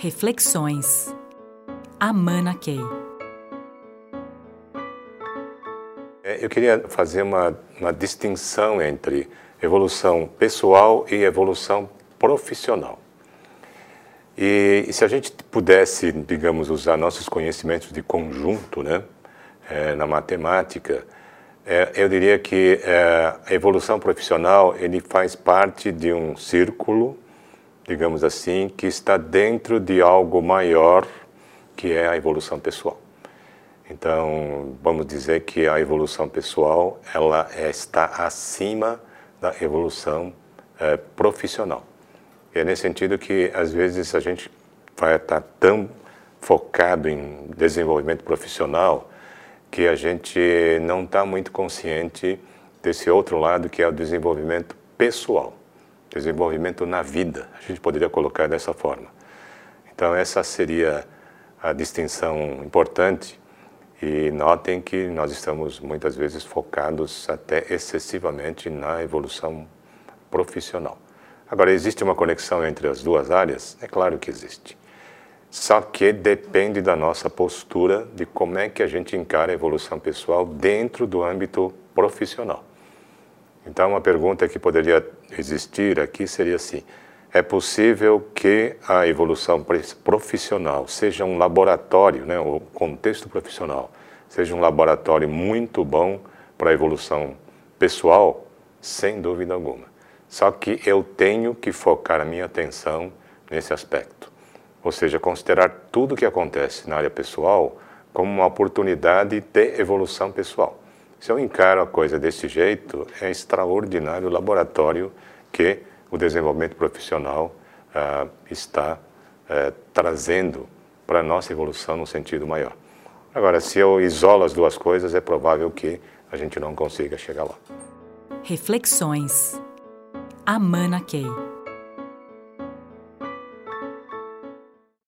Reflexões. Amana Key. É, eu queria fazer uma, uma distinção entre evolução pessoal e evolução profissional. E, e, se a gente pudesse, digamos, usar nossos conhecimentos de conjunto, né, é, na matemática, é, eu diria que é, a evolução profissional ele faz parte de um círculo, digamos assim, que está dentro de algo maior que é a evolução pessoal. Então, vamos dizer que a evolução pessoal ela está acima da evolução é, profissional. E é nesse sentido que, às vezes, a gente vai estar tão focado em desenvolvimento profissional que a gente não está muito consciente desse outro lado que é o desenvolvimento pessoal, desenvolvimento na vida. A gente poderia colocar dessa forma. Então, essa seria a distinção importante. E notem que nós estamos muitas vezes focados até excessivamente na evolução profissional. Agora, existe uma conexão entre as duas áreas? É claro que existe. Só que depende da nossa postura de como é que a gente encara a evolução pessoal dentro do âmbito profissional. Então, uma pergunta que poderia existir aqui seria assim: é possível que a evolução profissional seja um laboratório, né, o contexto profissional seja um laboratório muito bom para a evolução pessoal, sem dúvida alguma. Só que eu tenho que focar a minha atenção nesse aspecto. Ou seja, considerar tudo o que acontece na área pessoal como uma oportunidade de evolução pessoal. Se eu encaro a coisa desse jeito, é extraordinário o laboratório que o desenvolvimento profissional ah, está eh, trazendo para a nossa evolução no sentido maior. Agora, se eu isolo as duas coisas, é provável que a gente não consiga chegar lá. Reflexões. Amana Key.